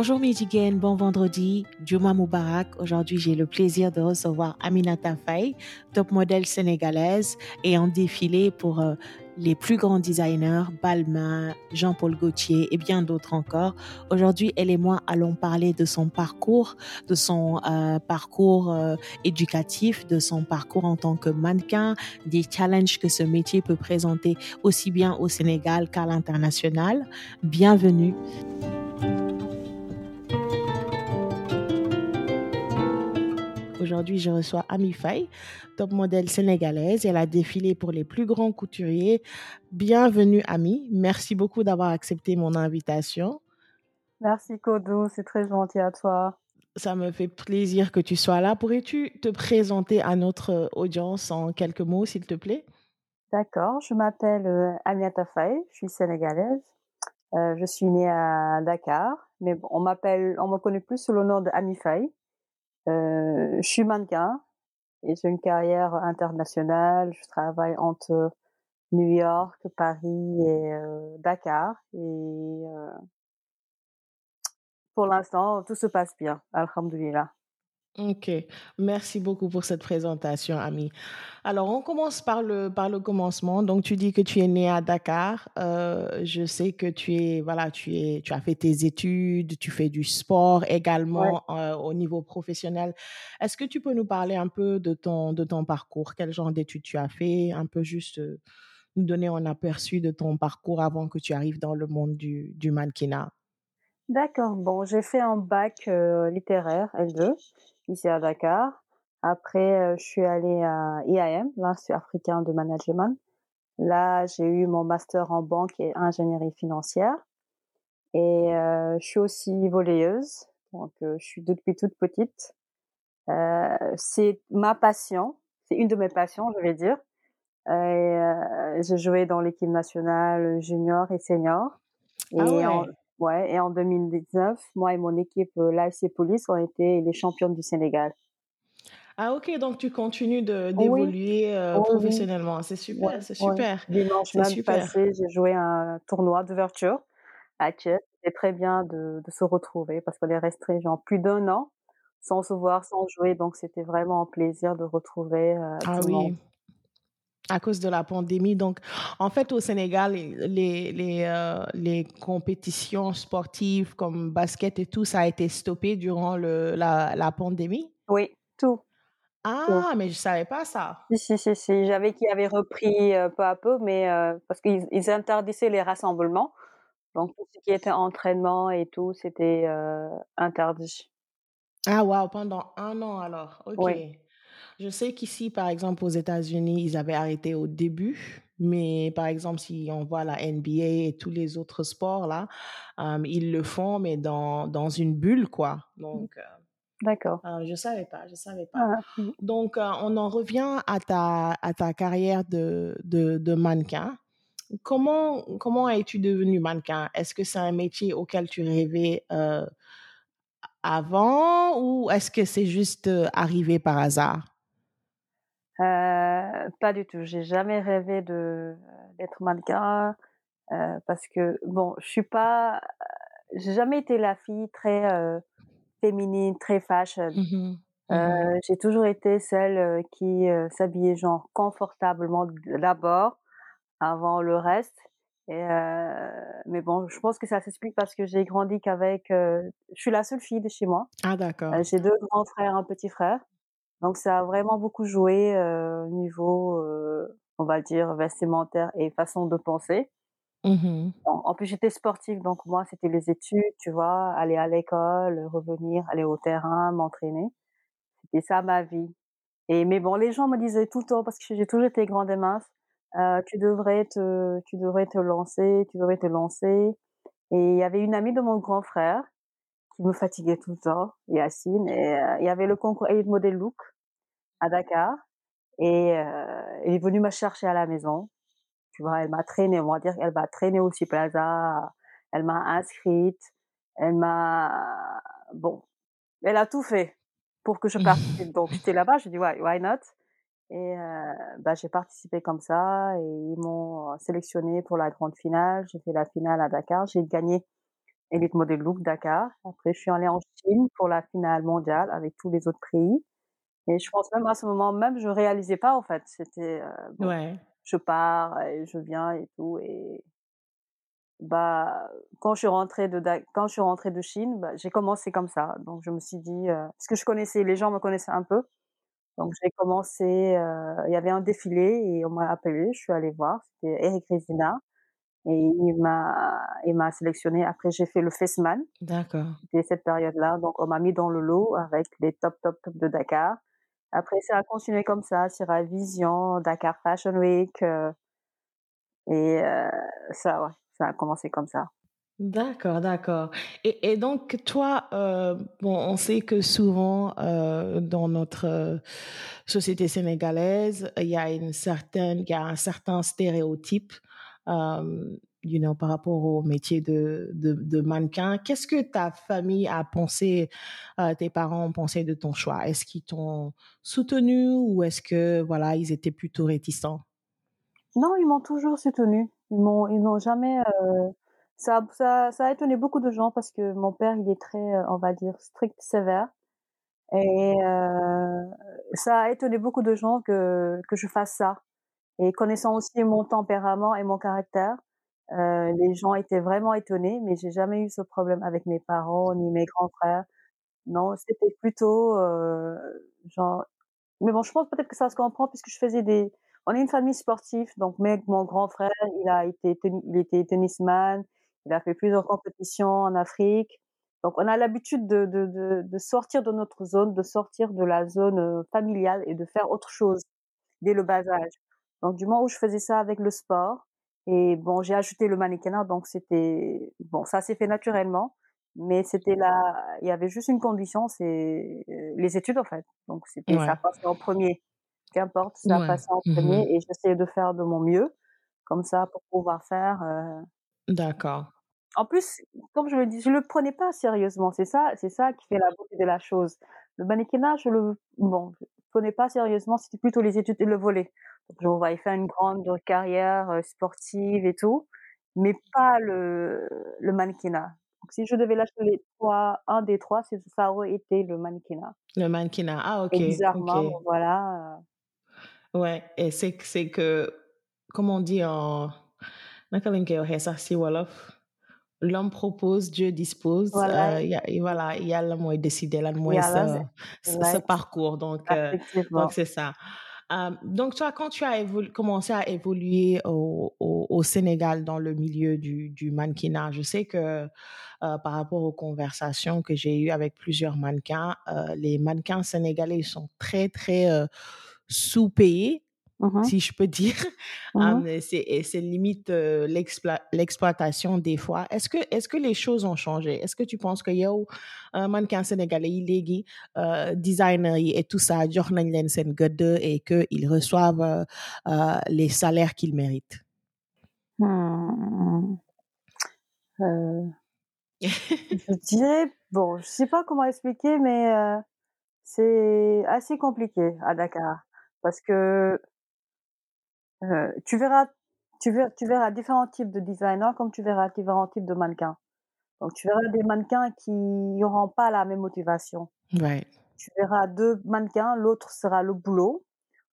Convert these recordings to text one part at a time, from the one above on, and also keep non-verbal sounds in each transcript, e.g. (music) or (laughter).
Bonjour Mijigen, bon vendredi, Juma Moubarak. Aujourd'hui, j'ai le plaisir de recevoir Aminata Faye, top modèle sénégalaise et en défilé pour euh, les plus grands designers, Balmain, Jean-Paul Gaultier et bien d'autres encore. Aujourd'hui, elle et moi allons parler de son parcours, de son euh, parcours euh, éducatif, de son parcours en tant que mannequin, des challenges que ce métier peut présenter aussi bien au Sénégal qu'à l'international. Bienvenue. Aujourd'hui, je reçois Ami Faye, top modèle sénégalaise. Elle a défilé pour les plus grands couturiers. Bienvenue, Ami. Merci beaucoup d'avoir accepté mon invitation. Merci, Kodo. C'est très gentil à toi. Ça me fait plaisir que tu sois là. Pourrais-tu te présenter à notre audience en quelques mots, s'il te plaît? D'accord. Je m'appelle euh, Aminata Faye. Je suis sénégalaise. Euh, je suis née à Dakar, mais on m'appelle, on me connaît plus sous le nom de Ami Faye. Euh, je suis mannequin et j'ai une carrière internationale. Je travaille entre New York, Paris et euh, Dakar. Et euh, pour l'instant, tout se passe bien. Alhamdulillah. Ok, merci beaucoup pour cette présentation, Ami. Alors, on commence par le, par le commencement. Donc, tu dis que tu es né à Dakar. Euh, je sais que tu es, voilà, tu es, tu as fait tes études, tu fais du sport également euh, au niveau professionnel. Est-ce que tu peux nous parler un peu de ton, de ton parcours? Quel genre d'études tu as fait? Un peu juste euh, nous donner un aperçu de ton parcours avant que tu arrives dans le monde du, du mannequinat. D'accord. Bon, j'ai fait un bac littéraire L2 ici à Dakar. Après, je suis allée à IAM, l'Institut africain de management. Là, j'ai eu mon master en banque et ingénierie financière. Et je suis aussi volleyeuse, donc je suis depuis toute petite. Euh, c'est ma passion, c'est une de mes passions, je vais dire. Et j'ai joué dans l'équipe nationale junior et senior. Ah en, ouais. et en 2019, moi et mon équipe, euh, l'AFC Police, ont été les championnes du Sénégal. Ah ok, donc tu continues Oui, d'évoluer euh, oui. professionnellement. C'est Ouais, super, c'est ouais. super, Dimanche même passé, j'ai joué un tournoi d'ouverture à Thiès. C'était très bien de, de se retrouver parce qu'on est resté genre plus d'un an sans se voir, sans jouer. Donc c'était vraiment un plaisir de retrouver euh, Ah du monde. À cause de la pandémie. Donc, en fait, au Sénégal, les, les, euh, les compétitions sportives comme basket et tout, ça a été stoppé durant le, la, la pandémie. Oui, tout. Ah, mais je savais pas ça. Si, si, si, si. J'avais qui avait repris euh, peu à peu, mais euh, parce qu'ils ils interdisaient les rassemblements. Donc tout ce qui était entraînement et tout, c'était, heu, interdit. Ah, waouh, pendant un an alors. Ok. Oui, Je sais qu'ici, par exemple, aux États-Unis, ils avaient arrêté au début, mais par exemple, si on voit la NBA et tous les autres sports là, euh, ils le font, mais dans, dans une bulle, quoi. Donc, euh, d'accord. euh, je savais pas, je savais pas. Ah. Donc, euh, on en revient à ta, à ta carrière de, de, de mannequin. Comment, comment es-tu devenu mannequin? Est-ce que c'est un métier auquel tu rêvais avant ou est-ce que c'est juste arrivé par hasard? Heu, pas du tout. J'ai jamais rêvé de d'être mannequin, heu, parce que bon, je suis pas j'ai jamais été la fille très, féminine, très fashion. Mhm. Heu, j'ai toujours été celle, qui, s'habillait genre confortablement d'abord, avant le reste et mais bon, je pense que ça s'explique parce que j'ai grandi qu'avec, je suis la seule fille de chez moi. Ah d'accord. j'ai 2 grands frères, un petit frère, donc ça a vraiment beaucoup joué, heu, niveau, on va dire vestimentaire et façon de penser. Mhm. En en plus, j'étais sportive, donc moi, c'était les études, tu vois? Aller à l'école, revenir, aller au terrain, m'entraîner. C'était ça ma vie et mais bon, les gens me disaient tout le temps parce que j'ai toujours été grande et mince: «Heu, tu devrais te tu devrais te lancer, tu devrais te lancer» et il y avait une amie de mon grand frère qui me fatiguait tout le temps, Yacine et heu, il y avait le concours Elite Model Look à Dakar et heu, elle est venue me chercher à la maison. Tu vois? Elle m'a traînée, on va dire elle m'a traînée au Plaza, elle m'a inscrite, elle m'a bon, elle a tout fait pour que je (laughs) participe. Donc j'étais là-bas, j'ai dit: «Ouais, why not?» et heu, bah, j'ai participé comme ça et ils m'ont sélectionnée pour la grande finale. J'ai fait la finale à Dakar, j'ai gagné Elite Model Look Dakar. Après, je suis allée en Chine pour la finale mondiale avec tous les autres pays et je pense même à ce moment même, je réalisais pas en fait. C'était, bon, Ouais. je pars et je viens et tout et bah, quand je suis rentrée de quand je suis rentrée de Chine, bah, j'ai commencé comme ça. Donc je me suis dit, heu parce que je connaissais les gens me connaissaient un peu, donc j'ai commencé, heu, il y avait un défilé et on m'a appelée, je suis allée voir, c'était Eric Rézina et il m'a il m'a sélectionnée. Après j'ai fait le Fesman, D'accord. c'était cette période-là, donc on m'a mis dans le lot avec les top, top, top de Dakar. Après ça a continué comme ça, Sierra Vision, Dakar Fashion Week, heu et heu, ça ouais, ça a commencé comme ça. D'accord, d'accord. Et, et donc, toi, euh, bon, on sait que souvent, euh, dans notre euh, société sénégalaise, il y a une certaine, il y a un certain stéréotype, euh, you par rapport au métier de, mannequin. Qu'est-ce que ta famille a pensé, euh, tes parents ont pensé de ton choix? Est-ce qu'ils t'ont soutenu ou est-ce que, voilà, ils étaient plutôt réticents? Non, ils m'ont toujours soutenue. Ils m'ont ils n'ont jamais, heu ça a étonné beaucoup de gens parce que mon père, il est très, heu, on va dire strict, sévère et ça a étonné beaucoup de gens que que je fasse ça et connaissant aussi mon tempérament et mon caractère, heu, les gens étaient vraiment étonnés, mais j'ai jamais eu ce problème avec mes parents ni mes grands frères. Non, c'était plutôt, heu, genre mais bon, je pense peut-être que ça se comprend puisque je faisais des on est une famille sportive, donc mais mon grand frère, il a été il était tennisman, il a fait plusieurs compétitions en Afrique. Donc on a l'habitude de de de sortir de notre zone, de sortir de la zone, heu, familiale et de faire autre chose dès le bas âge. Donc du moment où je faisais ça avec le sport et bon, j'ai ajouté le mannequinat, donc c'était bon, ça s'est fait naturellement, mais c'était là il y avait juste une condition, c'est, heu, les études en fait. Donc c'était ça passait en 1er. Qu'importe, ça ouais. passait en 1er Mhm. et j'essayais de faire de mon mieux, comme ça pour pouvoir faire, heu D'accord. en plus, comme je le dis, je le prenais pas sérieusement, c'est ça c'est ça qui fait la beauté de la chose. Le mannequinat, je le bon, je le prenais pas sérieusement, c'était plutôt les études et le volley. Donc je me voyais faire une grande carrière, heu, sportive et tout, mais pas le le mannequinat. Donc si je devais lâcher les 3, un des 3, c'est ça aurait été le mannequinat. Le mannequinat. Ah, ok, bizarrement, voilà, Ouais, et c'est que, c'est que, comme on dit en, l'homme propose, Dieu dispose. voilà, Euh, y a- et voilà, mooy décider lan mooy yàlla sa, sa, sa ouais, parcours. Donc, euh, c'est ça. Euh, donc, toi, quand tu as commencé à évoluer au, Sénégal dans le milieu du, mannequinat, je sais que euh, par rapport aux conversations que j'ai eues avec plusieurs mannequins, euh, les mannequins sénégalais sont très, très sous-payés Mh. si je peux dire. (laughs) Hum, c'est et c'est limite euh, l'exploit- l'exploitation des fois. Est-ce que, est-ce que les choses ont changé? Est-ce que tu penses que yow, un mannequin sénégalais, il est euh, designer et tout ça, et qu'ils reçoivent euh, euh, les salaires qu'ils méritent? Heu (laughs) Je dirais, bon, je sais pas comment expliquer, mais c'est assez compliqué à Dakar parce que, heu, tu verras tu ver tu verras différents types de designers comme tu verras différents types de mannequins. Donc tu verras des mannequins qui n'auront pas la même motivation. Right. Tu verras 2 mannequins, l'autre sera le boulot,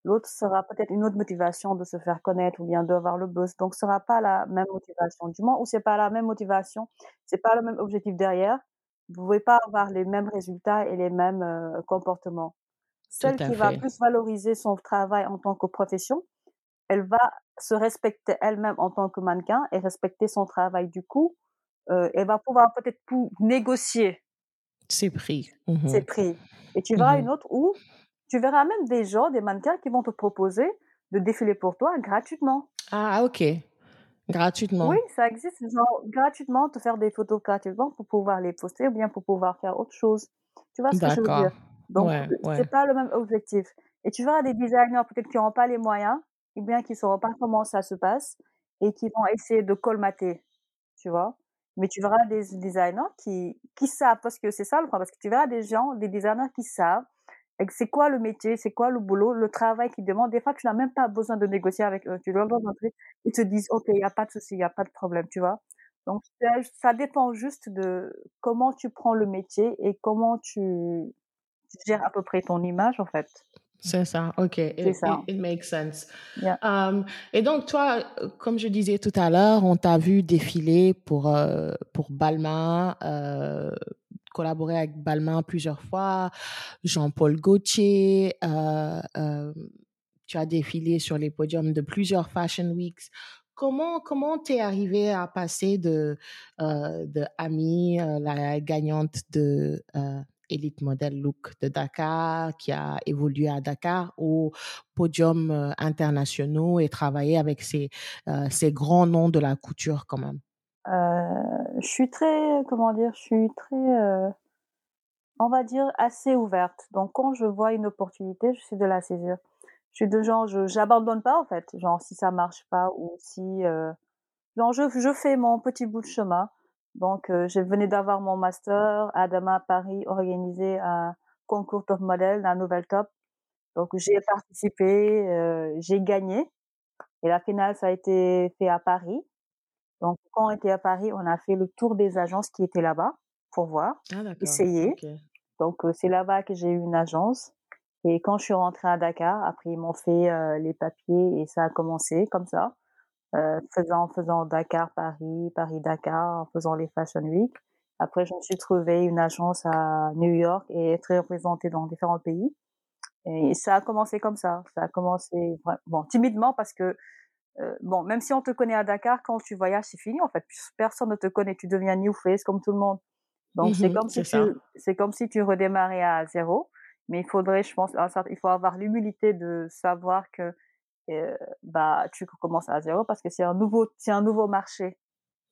l'autre sera peut-être une autre motivation de se faire connaître ou bien d'avoir le buzz, donc ce sera pas la même motivation. Du moment où c'est pas la même motivation, c'est pas le même objectif derrière, vous pouvez pas avoir les mêmes résultats et les mêmes, heu, comportements. Celle qui va plus valoriser son travail en tant que profession, elle va se respecter elle-même en tant que mannequin et respecter son travail. Du coup, heu, elle va pouvoir peut-être négocier C'est pris. ses Mhm. prix et tu verras Mhm. une autre où tu verras même des gens, des mannequins qui vont te proposer de défiler pour toi gratuitement. Ah, ok. Oui, Gratuitement. ça existe, genre gratuitement, te faire des photos gratuitement pour pouvoir les poster ou bien pour pouvoir faire autre chose. Tu vois ce que je veux dire? Donc, Ouais, heu, ouais. c'est pas le même objectif et tu verras des designers peut-être qui auront pas les moyens ou bien qui sauront pas comment ça se passe et qui vont essayer de colmater, tu vois? Mais tu verras des designers qui qui savent parce que c'est ça le problème, parce que tu verras des gens, des designers qui savent c'est quoi le métier, c'est quoi le boulot, le travail qu'ils demandent. Des fois, tu n'as même pas besoin de négocier avec eux. Tu leur ils te disent: «OK, il y a pas de souci, il y a pas de problème», tu vois? Donc ça dépend juste de comment tu prends le métier et comment tu gères à peu près ton image, en fait. C'est ça, OK. C'est It, ça. it, it makes sense. Yeah. Um, et donc, toi, comme je disais tout à l'heure, on t'a vu défiler pour, euh, pour Balmain, euh, collaborer avec Balmain plusieurs fois, Jean-Paul Gaultier, euh, euh, tu as défilé sur les podiums de plusieurs Fashion Weeks. Comment comment t'es arrivé à passer de de Ami, la gagnante de Elite Model Look de Dakar, qui a évolué à Dakar, au podium euh, internationaux et travailler avec ces euh, ces grands noms de la couture quand même. Euh, je suis très, comment dire, je suis très, euh, on va dire, assez ouverte. Donc quand je vois une opportunité, je suis de la saisir. Je suis de genre, je j'abandonne pas en fait. Genre si ça marche pas ou si, euh, genre je, je fais mon petit bout de chemin. Donc euh, je venais d'avoir mon master à Dama Paris, organisé un concours top modèle d'un nouvel top. Donc j'ai participé, euh, j'ai gagné. Et la finale, ça a été fait à Paris. Donc, quand on était à Paris, on a fait le tour des agences qui étaient là-bas pour voir, Ah essayer. Donc, euh, c'est là-bas que j'ai eu une agence. Et quand je suis rentrée à Dakar, après ils m'ont fait euh, les papiers et ça a commencé comme ça, euh, faisant faisant Dakar Paris, Paris Dakar, en faisant les Fashion Week. Après, je me suis trouvé une agence à New York et être représentée dans différents pays. Et ça a commencé comme ça. Ça a commencé bon timidement parce que euh, bon, même si on te connaît à Dakar, quand tu voyages, c'est fini en fait. Personne ne te connaît, tu deviens new face comme tout le monde. Donc c'est Mhm, comme si tu, c'est comme si tu redémarrais à zéro. Mais il faudrait, je pense, certain- il faut avoir l'humilité de savoir que euh, bah tu commences à zéro parce que c'est un nouveau, c'est un nouveau marché.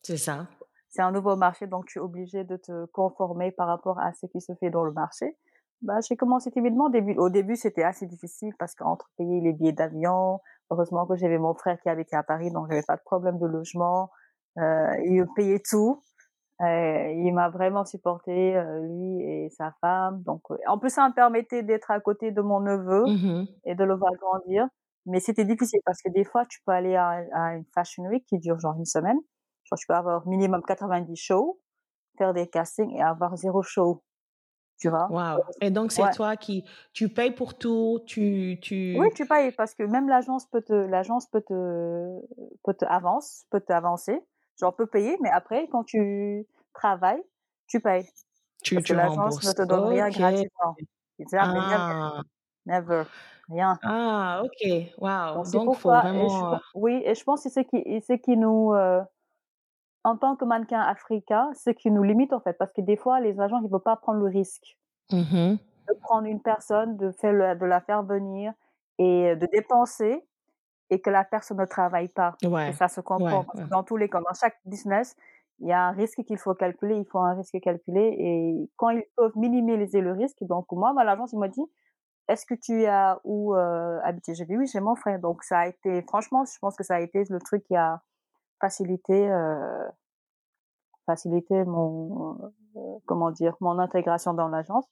C'est ça. C'est un nouveau marché, donc tu es obligé de te conformer par rapport à ce qui se fait dans le marché. Bah, j'ai commencé timidement. Au début, au début, c'était assez difficile parce qu'entre payer les billets d'avion, heureusement que j'avais mon frère qui habitait à Paris, donc j'avais pas de problème de logement. Euh, il payait tout. Euh, il m'a vraiment supporté, euh, lui et sa femme. Donc, euh, en plus, ça me permettait d'être à côté de mon neveu Mhm. et de le voir grandir. Mais c'était difficile parce que des fois, tu peux aller à, à une fashion week qui dure genre une semaine. Genre, tu peux avoir minimum 90 shows, faire des castings et avoir zéro show. Tu vois? Wow. Et donc c'est Ouais. toi qui tu payes pour tout, tu tu Oui, tu payes parce que même l'agence peut te, l'agence peut te, peut te avance, peut t'avancer. Genre, peut payer, mais après, quand tu travailles, tu payes. tu Parce que tu l'agence ne te donne rien gratuitement. Ah. never. Rien. Ah, ok. Wow. Donc, Donc faut pourquoi, et je, vraiment. euh, oui, et je pense que c'est ce qui, ce qui nous, euh, en tant que mannequin africain, ce qui nous limite, en fait, parce que des fois, les agents, ils ne veulent pas prendre le risque. mhm. de prendre une personne, de, faire le- de la faire venir et de dépenser et que la personne ne travaille pas. Et ça se comprend Ouais. ouais. dans tous les cas, dans chaque business, il y a un risque qu'il faut calculer, il faut un risque calculé et quand ils peuvent minimiser le risque, donc moi, à l'agence, il m'a dit, est-ce que tu as où euh, habiter? J'ai dit oui, j'ai mon frère. Donc ça a été, franchement, je pense que ça a été le truc qui a facilité, euh, facilité mon, euh, comment dire, mon intégration dans l'agence.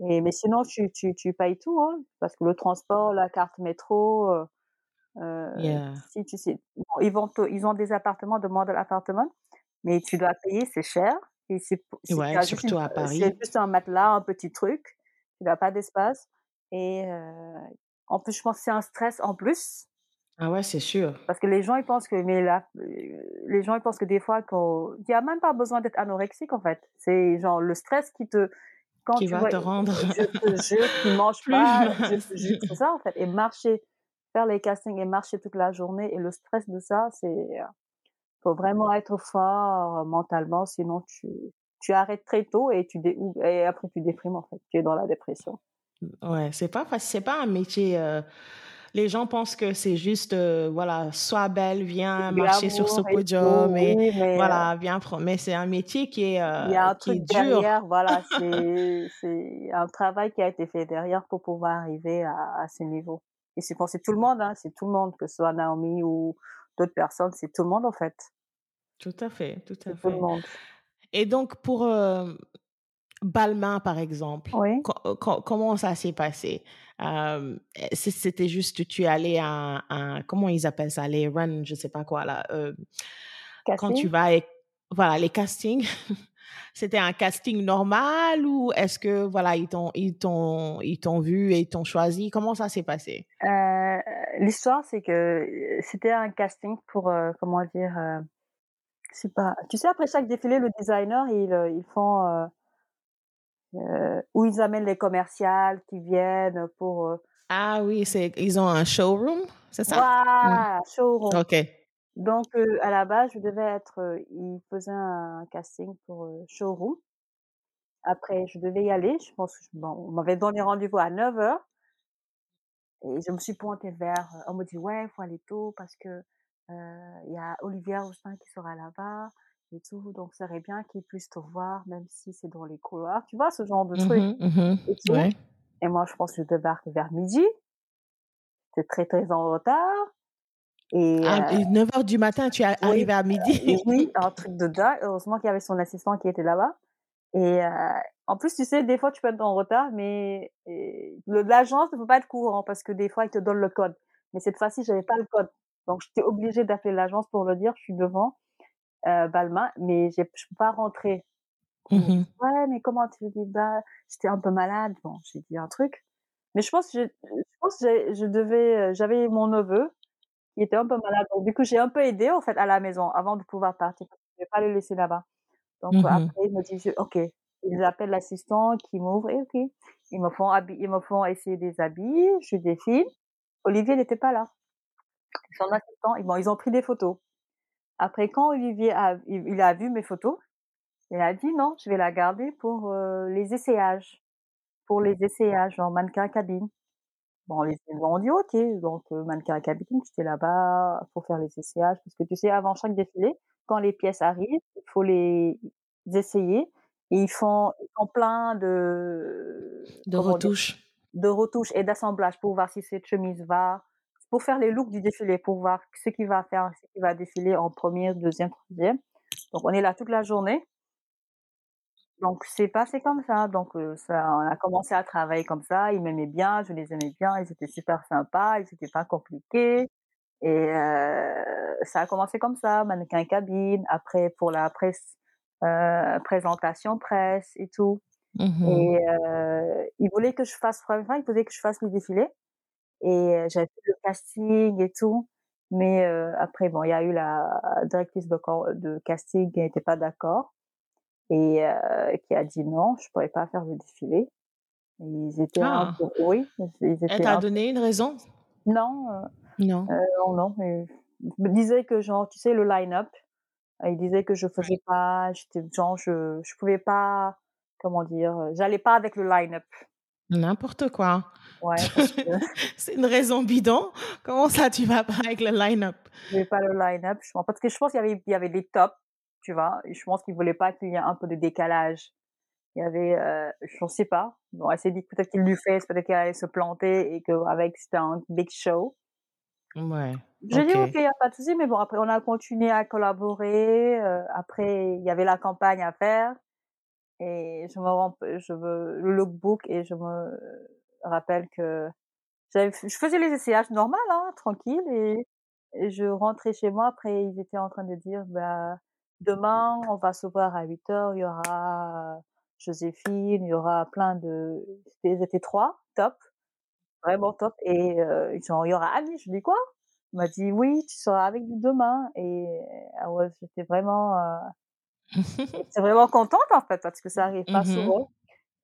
Et mais sinon, tu, tu, tu payes tout, hein, parce que le transport, la carte métro, Yeah. si tu sais, bon, ils vont te- ils ont des appartements de model appartement, mais tu dois payer, c'est cher. Et c'est, Ouais, une, surtout à euh, c'est Paris. juste un matelas, un petit truc, tu n'as pas d'espace. Et euh, en plus, je pense que c'est un stress en plus, Ah ouais, c'est sûr. parce que les gens ils pensent que, mais là, les gens ils pensent que des fois, qu'on, il y a même pas besoin d'être anorexique en fait. C'est genre le stress qui te, quand Qui tu va vois, te rendre je te (laughs) jure, tu manges plus pas, je mince. te jure, c'est ça en fait. Et marcher, faire les castings et marcher toute la journée et le stress de ça, c'est, faut vraiment être fort mentalement, sinon tu, tu arrêtes très tôt et tu dé, et après tu déprimes en fait, tu es dans la dépression. Ouais, c'est pas c'est pas un métier. euh, les gens pensent que c'est juste, euh, voilà, sois belle, viens marcher sur ce Glamour et tout, podium et oui, mais euh, voilà, viens prendre. Mais c'est un métier qui est, il y a euh, un qui est truc dur. derrière, voilà, (laughs) c'est, un travail qui a été fait derrière pour pouvoir arriver à, à ce niveau. Et c'est pour tout le monde, hein, c'est tout le monde, que ce soit Naomi ou d'autres personnes, c'est tout le monde en fait, Tout à fait, tout à c'est tout le fait. monde. Et donc pour euh, Balmain, par exemple, Oui. co- co- comment ça s'est passé? Euh, C'était juste, tu es allé à un, comment ils appellent ça, les runs, je sais pas quoi là. euh, quand tu Casting? vas, avec- voilà, les castings, (laughs) c'était un casting normal ou est-ce que, voilà, ils t'ont, ils t'ont, ils t'ont vu et ils t'ont choisi? Comment ça s'est passé? Euh, l'histoire, c'est que c'était un casting pour, euh, comment dire, euh, je sais pas. Tu sais, après chaque défilé, le designer, ils, ils font, où ils amènent les commerciales qui viennent pour. ah oui, c'est, ils ont un showroom, c'est ça? Voilà, showroom. Ok. Donc, à la base, je devais être, ils faisaient un casting pour showroom. Après, je devais y aller. Je pense que bon, on m'avait donné rendez-vous à 9h. Et je me suis pointée vers, on me dit, ouais, il faut aller tôt parce que il y a Olivier Roustin qui sera là-bas et tout. Donc, ça serait bien qu'il puisse te voir, même si c'est dans les couloirs. Tu vois, ce genre de truc. Mhm, mhm, et, tout. et moi, je pense que je débarque vers midi. C'est très, très en retard. Et, 9h du matin, tu es arrivé à midi? oui, un truc de dingue. Heureusement qu'il y avait son assistant qui était là-bas. Et en plus, tu sais, des fois, tu peux être en retard, mais l'agence ne peut pas être courant parce que des fois, ils te donnent le code. Mais cette fois-ci, j'avais pas le code. Donc, j'étais obligée d'appeler l'agence pour le dire, je suis devant euh, Balmain, mais je peux pas rentrer. Mmh ouais, mais comment tu dis bah, j'étais un peu malade. Bon, j'ai dit un truc. Mais je pense que je, je pense que je devais, j'avais mon neveu qui était un peu malade. Donc, du coup, j'ai un peu aidé, en fait, à la maison avant de pouvoir partir. Je ne vais pas le laisser là-bas. Donc Mmh après, ils me disent, OK. Ils appellent l'assistant qui m'ouvre et OK. Ils me font ils me font essayer des habits, je défile. Olivier n'était pas là. Son assistant, bon, ils ont pris des photos. Après, quand Olivier a, il, a vu mes photos, il a dit non, je vais la garder pour les essayages, pour les essayages en mannequin cabine. Bon, les ont dit OK, donc mannequin cabine, j'étais là-bas pour faire les essayages, parce que tu sais, avant chaque défilé, quand les pièces arrivent, il faut les essayer. Et ils font, ils font plein de de retouches, de retouches et d'assemblage pour voir si cette chemise va, pour faire les looks du défilé, pour voir ce qui va faire, ce qui va défiler en première, deuxième, troisième. Donc on est là toute la journée. Donc c'est passé comme ça. Donc ça, on a commencé à travailler comme ça. Ils m'aimaient bien, je les aimais bien. Ils étaient super sympas, ils n'étaient pas compliqués. Et euh, ça a commencé comme ça, mannequin cabine, après pour la presse, euh, présentation presse et tout. Mmh et euh, il voulait que je fasse, enfin, il voulait que je fasse le défilé. Et j'avais fait le casting et tout. Mais après, bon, il y a eu la directrice de, de casting qui n'était pas d'accord et qui a dit non, je pourrais pas faire le défilé. ils étaient un Ah. peu, oui, ils Elle étaient t'a un donné une raison? non, Non. euh, non, non, mais il me disait que genre, tu sais, le line-up, il disait que je faisais pas, j'étais genre, je, je pouvais pas, comment dire, j'allais pas avec le line-up. N'importe quoi. Ouais, (laughs) C'est une raison bidon. Comment ça, tu vas pas avec le line-up? je pas le line-up, je pense, parce que je pense qu'il y avait, il y avait des tops, tu vois, et je pense qu'il voulait pas qu'il y ait un peu de décalage. Il y avait, euh, je ne sais pas. Bon, elle s'est dit que peut-être qu'il lui fait, peut-être qu'elle allait se planter et qu'avec c'était un big show. Ouais. J'ai dit OK. Il y a pas de souci, mais bon après on a continué à collaborer, heu, après il y avait la campagne à faire et je me rends je me le lookbook et je me rappelle que je faisais les essayages normal, hein, tranquille et je rentrais chez moi, après ils étaient en train de dire: «Bah, demain on va se voir à 08:00, il y aura Joséphine, il y aura plein de» ils étaient 3, top, vraiment top et heu, genre: «Il y aura Annie», je dis: «Quoi?» Il m'a dit: «Oui, tu seras avec nous demain» et ah ouais, j'étais vraiment, heu, (laughs) j'étais vraiment contente en fait parce que ça arrive pas Mmh souvent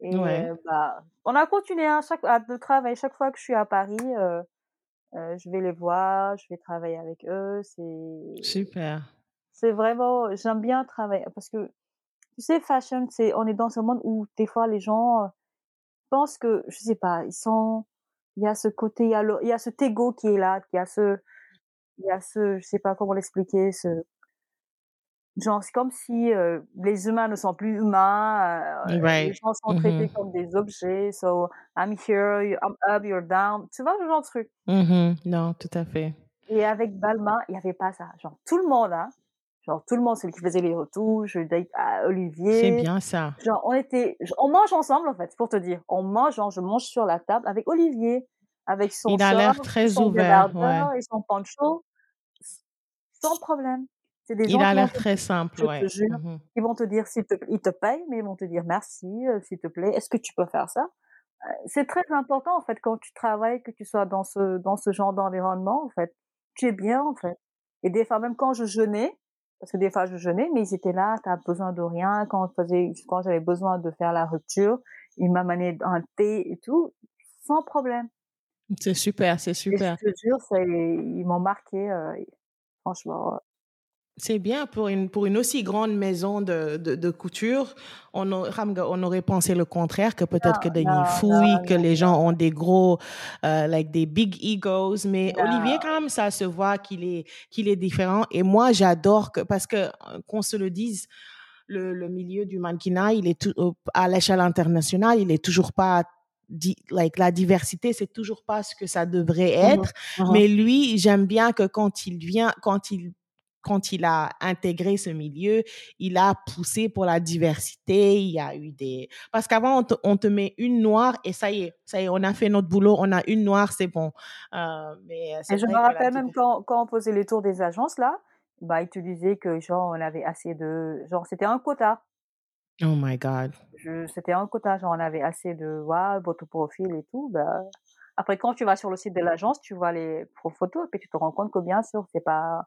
et Ouais. heu, bah, on a continué à chaque à de travailler chaque fois que je suis à Paris, heu heu, je vais les voir, je vais travailler avec eux, c'est Super. c'est vraiment j'aime bien travailler parce que tu sais fashion, c'est on est dans ce monde où des fois les gens, heu, pensent que je sais pas, ils sont il y a ce côté, il y a le il y a cet ego qui est là, il y a ce il y a ce je sais pas comment l'expliquer, ce genre c'est comme si, heu, les humains ne sont plus humains, heu, les gens sont traités Mmh comme des objets, so I'm here, I'm up, you're down, tu vois ce genre de truc? mh. Non, tout à fait. Et avec Balmain, il y avait pas ça, genre tout le monde, hein, genre tout le monde, celui qui faisait les retouches, Dave ah, C'est Olivier, bien ça. genre on était on mange ensemble en fait, pour te dire. On mange, genre je mange sur la table avec Olivier, avec son Il a l'air très son ouvert, ouais. et son poncho, s sans problème. C'est des Il gens a l'air très simple, je te jure, Mhm. ils vont te dire s'il te ils te payent, mais ils vont te dire: «Merci, heu, s'il te plaît, est-ce que tu peux faire ça?» Heu, c'est très important, en fait, quand tu travailles, que tu sois dans ce dans ce genre d'environnement, en fait. Tu es bien, en fait et des fois, même quand je jeûnais, parce que des fois je jeûnais, mais ils étaient là: «Tu as besoin de rien?» quand quand j'avais besoin de faire la rupture, ils m'amenaient un thé et tout, sans problème C'est super, c'est et je super. te jure, ils m'ont marqué, heu, franchement, C'est bien pour une, pour une aussi grande maison de, de, de couture. On, a- on aurait pensé le contraire, que peut-être que non, dañuy non, non, fouille, que les gens ont des gros, euh, like des big egos. Mais Olivier, quand même, ça se voit qu'il est, qu'il est différent. Et moi, j'adore que, parce que, euh, qu'on se le dise, le, le milieu du mannequinat, il est tout, euh, à l'échelle internationale, il est toujours pas di- like la diversité c'est toujours pas ce que ça devrait Mmh être mh. Mmh mais lui j'aime bien que quand il vient quand il quand il a intégré ce milieu, il a poussé pour la diversité. Il y a eu des parce qu'avant on te, on te met une noire et ça y est, ça y est, on a fait notre boulot, on a une noire, c'est bon. Euh, mais euh, Et je me rappelle même quand quand on faisait les tours des agences là, bah, ils te disaient que genre on avait assez de genre c'était un quota. Oh my God. C'était un quota, genre on avait assez de waouh, votre profil et tout, bah, après quand tu vas sur le site de l'agence, tu vois les photos et puis tu te rends compte que bien sûr, c'est pas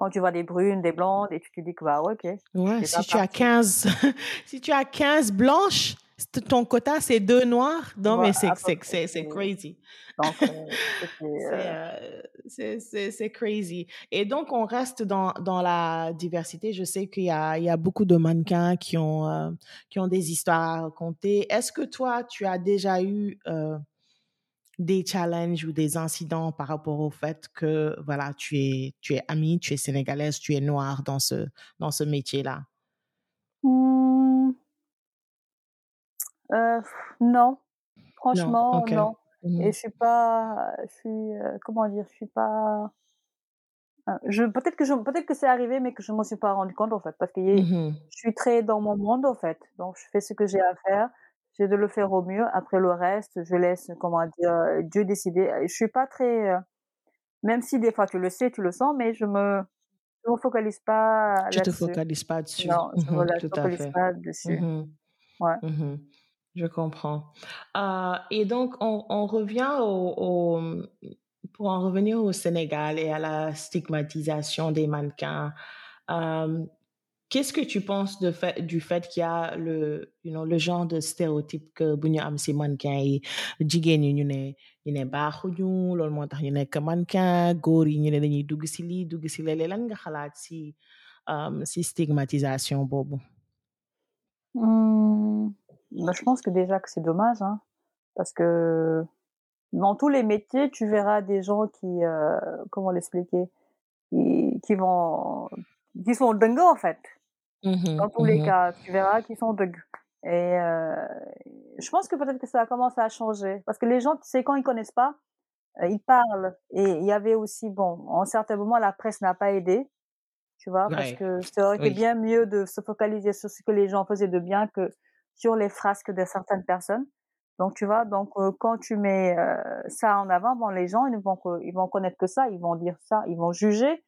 quand tu vois des brunes, des blondes et tu te dis que bah, OK, Ouais, si tu as partie. 15, (laughs) si tu as 15 blanches, ton quota c'est deux noirs. Non, mais c'est crazy. C'est crazy. Et donc, on reste dans, dans la diversité. Je sais qu'il y a, il y a beaucoup de mannequins qui ont, euh, qui ont des histoires à raconter. Est-ce que toi, tu as déjà eu euh, des challenges ou des incidents par rapport au fait que, voilà, tu es, tu es amie, tu es sénégalaise, tu es noire dans ce, dans ce métier-là? mmh, heu, non. Non, Franchement, non et Mhm. je suis pas je suis, heu, comment dire? Je suis pas, heu, je peut-être que je peut-être que c'est arrivé, mais que je m'en suis pas rendu compte, en fait, parce que y Mhm. je suis très dans mon monde, en fait, donc je fais ce que j'ai à faire. J'essaie de le faire au mieux. Après le reste, je laisse, comment dire? Dieu décider. Je suis pas très, heu même si des fois tu le sais, tu le sens, mais je me je me focalise pas Tu te là-dessus. focalises pas dessus. Non, je me Mhm, focalise pas dessus. Mhm. Ouais. Mhm. Je comprends. Euh, et donc, on, on revient au, au- pour en revenir au Sénégal et à la stigmatisation des mannequins. euh, qu'est-ce que tu penses de fait, du fait qu'il y a le, you know, le genre de stéréotype que bu ñu am si mannequin yi? Jigéen ñi ñu ne ñu ne baaxuñu loolu moo tax mannequin góor yi ñu ne dañuy dugg si lii dugg si xalaat si um, si stigmatisation boobu? Mmh, bah, je pense que déjà que c'est dommage, hein, parce que Dans tous les métiers, tu verras des gens qui, heu, comment l'expliquer? Qui qui vont qui sont dingues, en fait. Mhm, Dans tous les mhm. cas, tu verras qu'ils sont dingues et heu, je pense que peut-être que ça a commencé à changer parce que les gens, tu sais, quand ils connaissent pas, heu, ils parlent et il y avait aussi bon, en certains moments, la presse n'a pas aidé, tu vois? Parce que ça aurait été oui. bien mieux de se focaliser sur ce que les gens faisaient de bien que sur les frasques de certaines personnes. Donc tu vois? Donc heu, quand tu mets, heu, ça en avant, bon les gens ils ne vont ils vont connaître que ça, ils vont dire ça, ils vont juger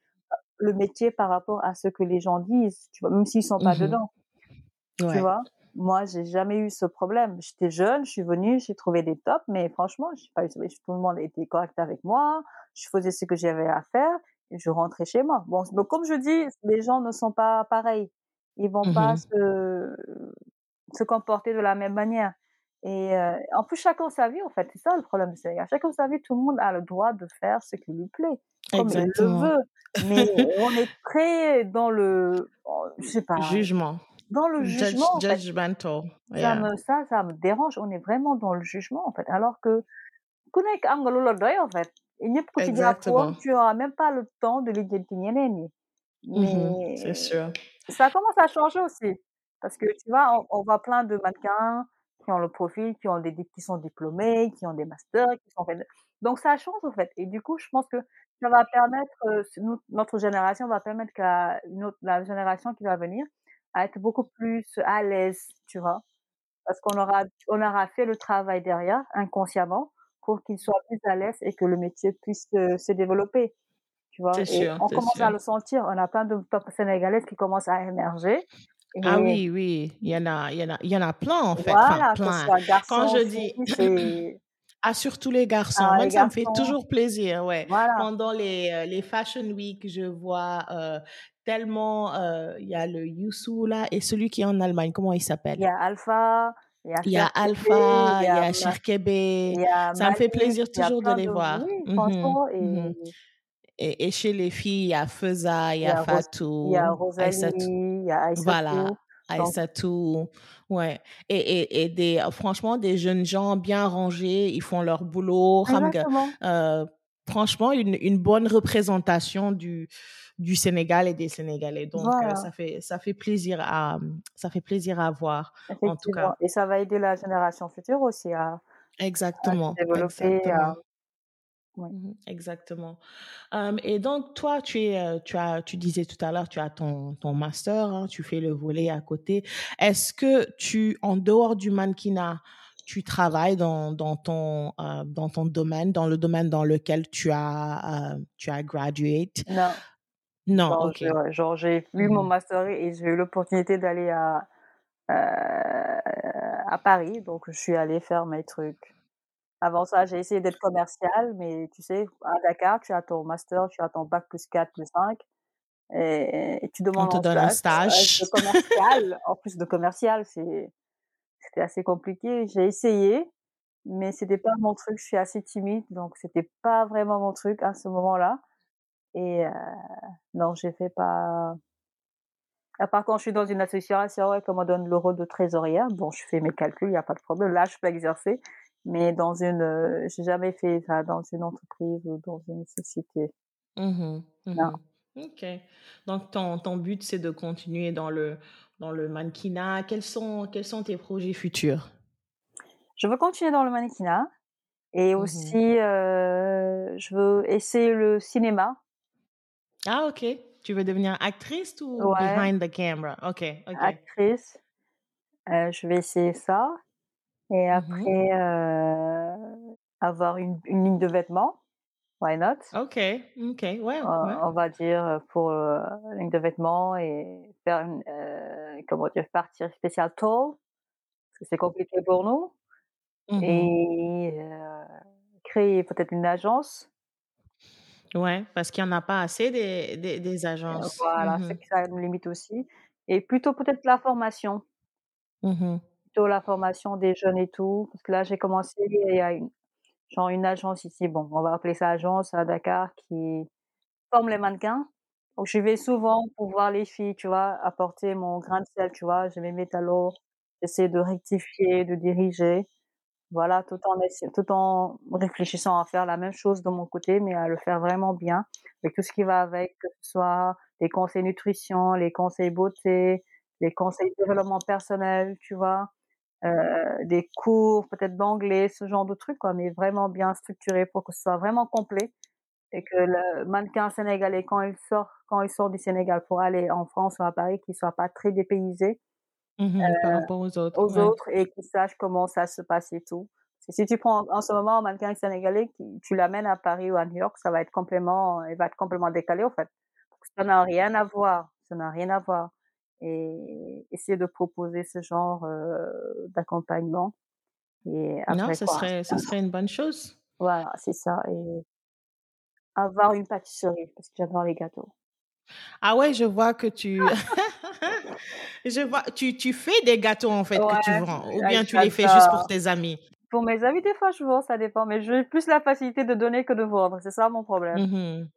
le métier par rapport à ce que les gens disent, tu vois? Même s'ils sont pas Mhm. dedans, tu vois? Moi, j'ai jamais eu ce problème. J'étais jeune, je suis venue, j'ai trouvé des tops, mais franchement, j'ai pas tout le monde était correct avec moi, je faisais ce que j'avais à faire et je rentrais chez moi. Bon, donc comme je dis, les gens ne sont pas pareils. Ils vont pas Mhm. se se comporter de la même manière et heu, en plus chacun sa vie en fait, c'est ça le problème Sénégal. Chacun sa vie, tout le monde a le droit de faire ce qui lui plaît, comme il le veut, mais (laughs) on est très dans le oh, je sais pas, Jugement. dans le Judge, jugement en fait. judgmental. Ça me ça ça me dérange, on est vraiment dans le jugement en fait, alors que en fait Exactement. tu auras même pas le temps de ñeneen ñi. Mhm. C'est Mais sûr. ça commence à changer aussi parce que tu vois, on on voit plein de mannequins qui ont le profil, qui ont des qui sont diplômés, qui ont des masters, qui sont fait donc ça change en fait et du coup, je pense que ça va permettre, nous notre génération va permettre qu'à une autre la génération qui va venir à être beaucoup plus à l'aise, tu vois? Parce qu'on aura on aura fait le travail derrière, inconsciemment, pour qu'ils soient plus à l'aise et que le métier puisse, heu, se développer. tu vois? Et sûr, on commence à le sentir, on a plein de pop sénégalaises qui commencent à émerger Ah et oui, oui, il y en a il y en a il y en a plein, en fait, enfin voilà, que ce plein. Quand je dis c'est (clears throat) ah, surtout les garçons, ah, même les ça me fait toujours plaisir, ouais. voilà. Pendant les, heu, les fashion week, je vois, heu, tellement, heu, il y a le Youssou là et celui qui est en Allemagne, comment il Il s'appelle? y a Alpha, il y a Alpha, il y a a Ma Cherkebe, il y a ça me fait plaisir toujours de les de voir. Mmh franchement mh. Et chez les filles, il y a Feuza, il y a Ros il y a Fatou, Rosalie, Aïssatou. il y a voilà, Aïssatou, donc Aïssatou, ouais. Et et et des franchement, des jeunes gens bien rangés, ils font leur boulot, Heu, franchement, une une bonne représentation du du Sénégal et des Sénégalais. Donc voilà, ça fait ça fait plaisir à, ça fait plaisir à voir, en tout cas. et ça va aider la génération future aussi à à se Exactement, développer, à exactement. oui. Mmh exactement. Et donc toi, tu es, tu as tu disais tout à l'heure, tu as ton ton master, hein, tu fais le volet à côté. Est-ce que tu en dehors du mannequinat, tu travailles dans dans ton, dans ton domaine, dans le domaine dans lequel tu as, heu, tu as graduate? Non, Non, genre OK. je ouais, genre j'ai eu mon Mmh master et j'ai eu l'opportunité d'aller à, à Paris, donc je suis allée faire mes trucs. Avant ça, j'ai essayé d'être commerciale, mais tu sais, à Dakar, tu as ton master, tu as ton bac plus 4 plus 5 et et tu On demandes te un donne un stage, stage de commercial. (laughs) En plus de commercial, c'est c'était assez compliqué. J'ai essayé, mais c'était pas mon truc. Je suis assez timide, donc c'était pas vraiment mon truc à ce moment-là et heu, non, j'ai fait pas à part quand je suis dans une association et qu'on me donne le rôle de trésorière, bon, je fais mes calculs, il y a pas de problème. Là, je peux exercer, mais dans une, heu, j'ai jamais fait ça dans une entreprise ou dans une société. Mmh Non. mh. OK. Donc ton ton but, c'est de continuer dans le dans le mannequinat. Quels sont quels sont tes projets futurs? Je veux continuer dans le mannequinat et aussi, Mmh heu, je veux essayer le cinéma. Ah OK. Tu veux devenir actrice ou Ouais, behind the camera? OK, OK. actrice, heu, je vais essayer ça et Mmh après, avoir une une ligne de vêtements, why not? OK, OK, ouais, on va dire, pour, heu, ligne de vêtements et faire une, comment dire? Partir spécial tall, parce que c'est compliqué pour nous Mmh et créer peut-être une agence. Ouais, parce qu'il y en a pas assez des des agences. voilà, c'est Mmh que ça me limite aussi et plutôt peut-être la formation, plutôt la formation des jeunes et tout, parce que là j'ai commencé il y a une genre une agence ici, bon, on va appeler ça agence à Dakar qui forme les mannequins. Donc j'y vais souvent pour voir les filles, tu vois? Apporter mon grain de sel, tu vois? Je mes talons, j'essaie de rectifier, de diriger, voilà, tout en tout en réfléchissant à faire la même chose de mon côté, mais à le faire vraiment bien, avec tout ce qui va avec, que ce soit les conseils nutrition, les conseils beauté, les conseils développement personnel, tu vois? Heu, des cours peut-être d'anglais, ce genre de trucs quoi, mais vraiment bien structuré pour que ce soit vraiment complet et que le mannequin sénégalais quand il sort quand il sort du Sénégal pour aller en France ou à Paris, qu'il soit pas très dépaysé mh. Par rapport aux autres, aux ouais. autres et qu'il sache comment ça se passe et tout. Si tu prends en ce moment un mannequin sénégalais tu l'amènes à Paris ou à New York, ça va être complètement il va être complètement décalé, en fait. Ça n'a rien à voir, ça n'a rien à voir et essayer de proposer ce genre, d'accompagnement et Non, après ce quoi? serait ce serait une bonne chose. Voilà, c'est ça et avoir une pâtisserie parce que j'adore les gâteaux. Ah ouais, je vois que tu (laughs) je vois tu tu fais des gâteaux, en fait, que tu vends ou bien tu les fais juste pour tes amis? Pour mes amis, des fois, je vends, ça dépend, mais j'ai plus la facilité de donner que de vendre, c'est ça mon problème. Mmh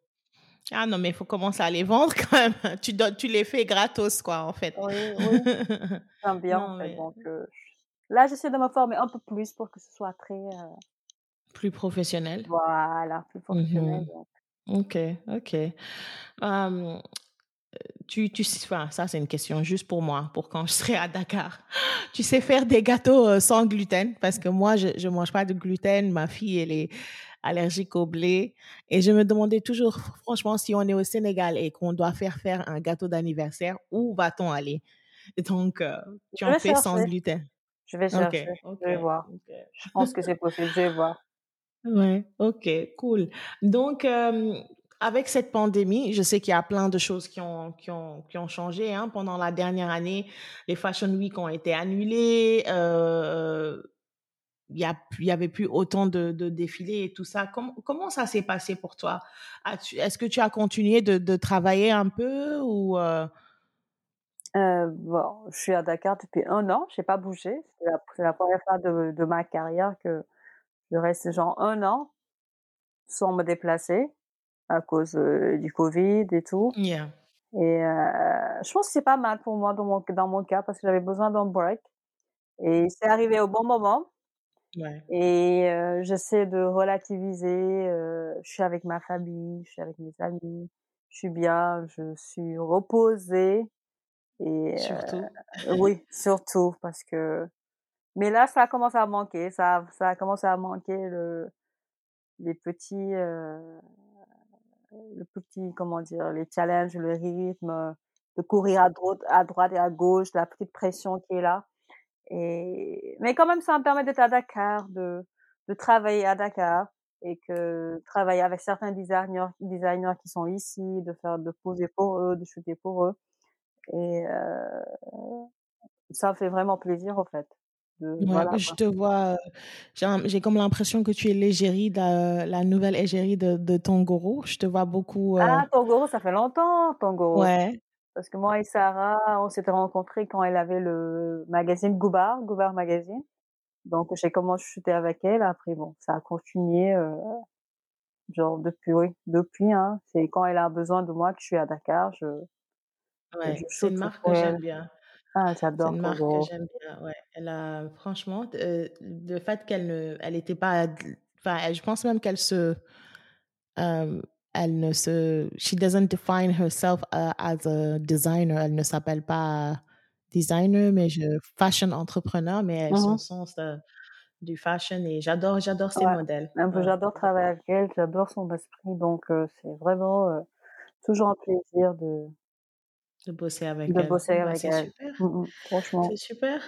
Ah non, mais il faut commencer à les vendre (laughs) quand même. Tu donnes tu les fais gratos quoi, en fait. Oui, oui, (laughs) j'aime bien en Non, fait, mais donc heu, là, j'essaie de me former un peu plus pour que ce soit très, heu, plus professionnel. voilà, plus professionnel Mmh donc OK, OK. Tu tu enfin, ça, c'est une question juste pour moi, pour quand je serai à Dakar. (laughs) Tu sais faire des gâteaux, heu, sans gluten? Parce que moi, je je mange pas de gluten. Ma fille, elle est allergique au blé et je me demandais toujours, franchement, si on est au Sénégal et qu'on doit faire faire un gâteau d'anniversaire, où va-t-on aller? (laughs) Donc heu, tu je en fais sans gluten? je vais chercher, je OK, vais voir. Je pense que c'est possible, je vais voir. Ouais, OK, cool. Donc, avec cette pandémie, je sais qu'il y a plein de choses qui ont, qui ont, qui ont changé. Hein. Pendant la dernière année, les Fashion Week ont été annulés. Euh, il y, a, il y avait plus autant de, de défilés et tout ça. Comment, comment ça s'est passé pour toi? Est-ce que tu as continué de, de travailler un peu ou euh? Euh, bon, je suis à Dakar depuis un an, j'ai pas bougé. C'est la, la, première fois de, de, ma carrière que je reste genre un an sans me déplacer à cause du Covid et tout. Yeah. Et euh, je pense que c'est pas mal pour moi dans mon, dans mon cas parce que j'avais besoin d'un break. Et c'est arrivé au bon moment. Ouais. Et euh, j'essaie de relativiser. Euh, je suis avec ma famille, je suis avec mes amis, je suis bien, je suis reposée. Et surtout. oui, surtout parce que. Mais là, ça commence à manquer. Ça, ça a commencé à manquer le, les petits, le petit, comment dire, les challenges, le rythme, de courir à droite, à droite et à gauche, la petite pression qui est là. Et, mais quand même, ça me permet d'être à Dakar, de, de travailler à Dakar et que travailler avec certains designers, designers qui sont ici, de faire, de poser pour eux, de shooter pour eux. Et euh, ça me fait vraiment plaisir, en fait. De, ouais, voilà, je te vois, j'ai comme l'impression que tu es l'égérie, la, la nouvelle égérie de, de Tongoro. Je te vois beaucoup. Euh... Ah, Tongoro, ça fait longtemps, Tongoro. Ouais. Parce que moi et Sarah, on s'était rencontrés quand elle avait le magazine Goubar, Goubar Magazine. Donc j'ai commencé à shooter avec elle. Après, bon, ça a continué, euh, genre depuis, oui, depuis. Hein, c'est quand elle a besoin de moi que je suis à Dakar. Je, ouais, c'est une marque que j'aime bien. Ah, j'adore. C'est une marque que j'aime bien. Ouais, elle a franchement euh, le fait qu'elle ne, elle était pas, enfin, je pense même qu'elle se euh, elle ne se, she doesn't define herself uh, as a designer. Elle ne s'appelle pas designer, mais je fashion entrepreneur, mais elle Mhm. son sens euh, du fashion et j'adore, j'adore ses Ouais. modèles. Ouais. J'adore travailler avec elle, j'adore son esprit, donc euh, c'est vraiment euh, toujours un plaisir de, De bosser avec de elle. bosser Bah, avec c'est elle. super. Mm, mm, franchement. C'est super.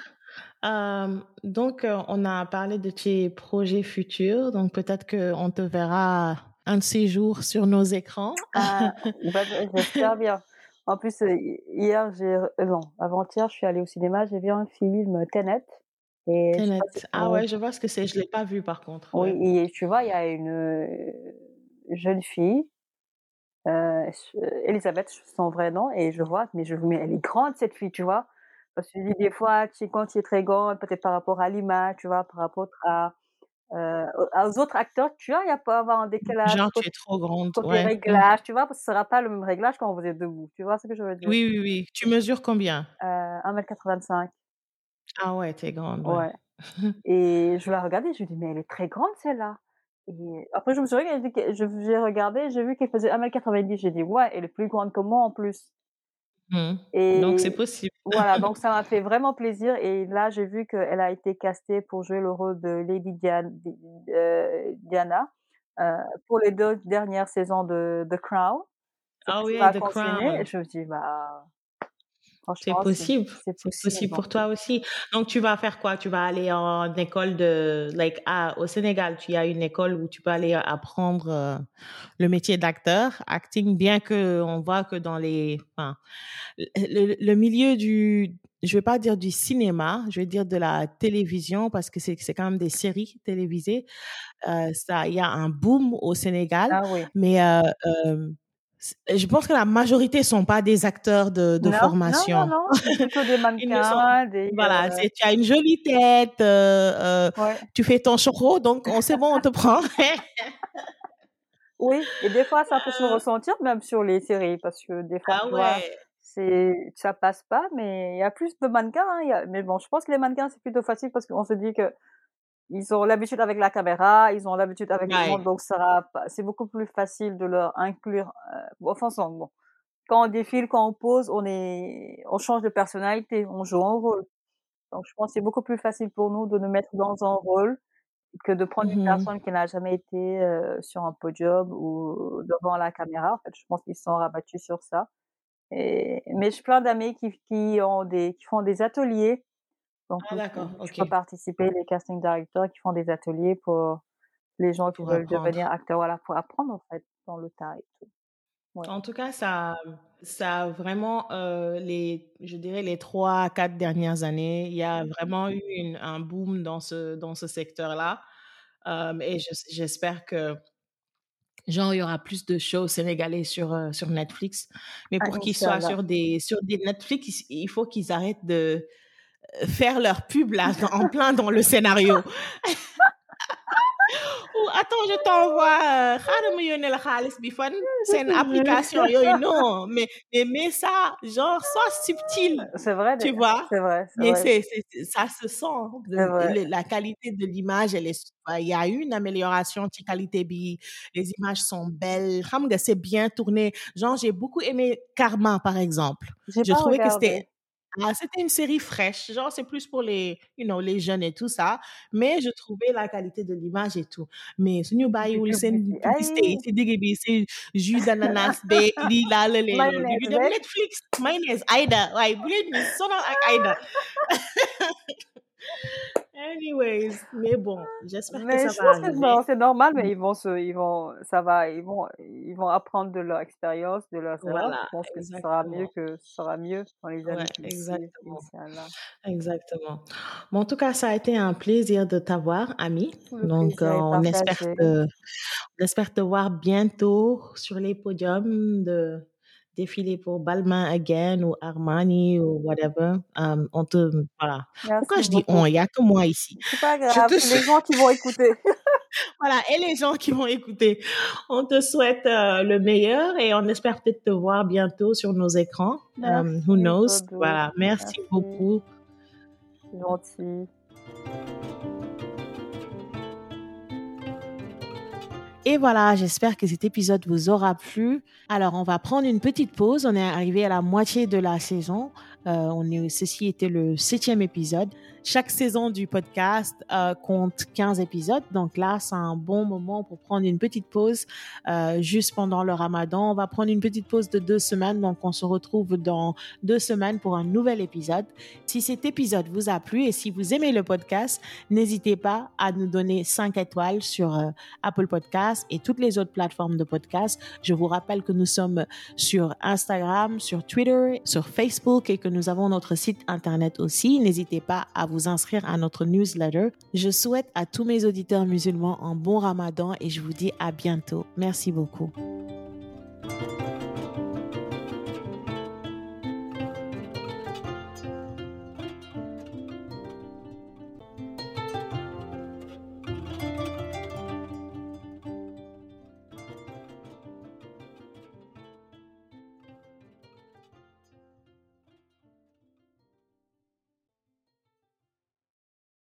Euh, donc, euh, on a parlé de tes projets futurs. Donc, peut-être qu'on te verra un de ces jours sur nos écrans. Ah, bah, j'espère bien. En plus, euh, hier, j'ai, euh, non, avant-hier, je suis allée au cinéma, j'ai vu un film, Tenet. Et Tenet. si- Ah ouais. ouais, je vois ce que c'est. Je l'ai pas vu par contre. Oui, Ouais. et tu vois, il y a une euh, jeune fille, euh, Elisabeth, son vrai nom, et je vois, mais je mais elle est grande cette fille, tu vois. Parce que je dis des fois, tu, quand tu es très grande, peut-être par rapport à l'image, tu vois, par rapport à, euh, aux autres acteurs, tu vois, il y a pas avoir un décalage Genre, tu es trop grande. côté Ouais. Réglage, tu vois, parce que ce sera pas le même réglage quand vous êtes debout. Tu vois ce que je veux dire? Oui, oui, oui. Tu mesures combien? Euh, 1m85. Ah ouais, t'es grande. Ouais. Ouais. Et je la regardais, je me dis, mais elle est très grande celle-là. Et après, je me suis regardée, j'ai regardé, j'ai vu qu'elle faisait 1m90. J'ai dit, ouais, elle est plus grande que moi en plus. Et Donc, c'est possible. (laughs) voilà, donc ça m'a fait vraiment plaisir. Et là, j'ai vu qu'elle a été castée pour jouer le rôle de Lady Diana, euh, Diana euh, pour les deux dernières saisons de The Crown. Ah oui, The. Crown. Et je me dis, bah, C'est possible. c'est possible. possible pour toi aussi. Donc, tu vas faire quoi? Tu vas aller en école de, like, ah, au Sénégal, tu as une école où tu peux aller apprendre euh, le métier d'acteur, acting, bien que on voit que dans les, enfin, le, le milieu du, je vais pas dire du cinéma, je vais dire de la télévision parce que c'est quand même des séries télévisées. Euh, ça, il y a un boom au Sénégal, Ah oui. mais euh, je pense que la majorité sont pas des acteurs de, de Non, formation. non, non, non, plutôt des (laughs) sont mannequins, des. voilà, euh, tu as une jolie tête, euh, euh, ouais. tu fais ton choro, donc on sait bon, on te prend. Oui, et des fois, ça (laughs) peut se ressentir même sur les séries, parce que des fois, ah ouais, c'est, ça passe pas, mais il y a plus de mannequins, hein, il y a- mais bon, je pense que les mannequins, c'est plutôt facile parce qu'on se dit que ils ont l'habitude avec la caméra, ils ont l'habitude avec le monde, donc ça c'est beaucoup plus facile de leur inclure, euh, enfin, bon. Quand on défile, quand on pose, on est, on change de personnalité, on joue un rôle. Donc, je pense que c'est beaucoup plus facile pour nous de nous mettre dans un rôle que de prendre une Mhm. personne qui n'a jamais été euh, sur un podium ou devant la caméra. En fait, je pense qu'ils sont rabattus sur ça. Et, mais j'ai plein d'amis qui, qui ont des, qui font des ateliers. Donc, Ah d'accord, je peux participer, les casting directeurs qui font des ateliers pour les gens qui pour veulent apprendre. devenir acteurs, voilà, pour apprendre en fait dans le tas et tout. En tout cas, ça, ça a vraiment, euh, les, je dirais, les trois, quatre dernières années, il y a vraiment eu un boom dans ce, dans ce secteur-là. Euh, et j'espère que, genre, il y aura plus de shows sénégalais sur, euh, sur Netflix. Mais pour qu'ils soient sur des, sur des Netflix, il faut qu'ils arrêtent de faire leur pub là, en plein dans le scénario. attends je t'envoie euh, c'est une application non mais mais ça genre soit subtil c'est vrai tu vois. c'est vrai mais c'est ça se sent la qualité de l'image elle est il y a eu une amélioration de qualité les images sont belles. C'est bien tourné. Genre j'ai beaucoup aimé Karma par exemple. Je trouvais que c'était ah, c'était une série fraîche, genre c'est plus pour les, you know, les jeunes et tout ça, mais je trouvais la qualité de l'image et tout. Mais ce New Bay c'est publicité, c'est c'est jus (laughs) d'ananas, lila, le, le, Netflix, ouais, vous voulez, sonne Aida. Anyways, mais bon, j'espère que ça va arriver. C'est normal, mais ils vont se, ils vont, ça va, ils vont, ils vont apprendre de leur expérience, de leur voilà, Je pense que ce sera mieux que, ce sera mieux dans les années qui exactement. exactement. Bon, en tout cas, ça a été un plaisir de t'avoir, ami. Donc, euh, on espère te, on espère te voir bientôt sur les podiums de défiler pour Balmain again ou Armani ou whatever. Um, on te, voilà. Pourquoi je dis on? Il n'y a que moi ici. C'est pas grave, les gens qui vont écouter. (laughs) voilà, et les gens qui vont écouter. On te souhaite euh, le meilleur et on espère peut-être te voir bientôt sur nos écrans. Um, who knows? Voilà, merci, merci. beaucoup. Gentil. Et voilà, j'espère que cet épisode vous aura plu. Alors, on va prendre une petite pause. On est arrivé à la moitié de la saison. Euh, on est, ceci était le septième épisode. Chaque saison du podcast euh, compte 15 épisodes. Donc là, c'est un bon moment pour prendre une petite pause euh, juste pendant le ramadan. On va prendre une petite pause de deux semaines. Donc on se retrouve dans deux semaines pour un nouvel épisode. Si cet épisode vous a plu et si vous aimez le podcast, n'hésitez pas à nous donner 5 étoiles sur euh, Apple Podcasts et toutes les autres plateformes de podcast. Je vous rappelle que nous sommes sur Instagram, sur Twitter, sur Facebook et que nous avons notre site internet aussi. N'hésitez pas à vous inscrire à notre newsletter. Je souhaite à tous mes auditeurs musulmans un bon ramadan et je vous dis à bientôt. Merci beaucoup.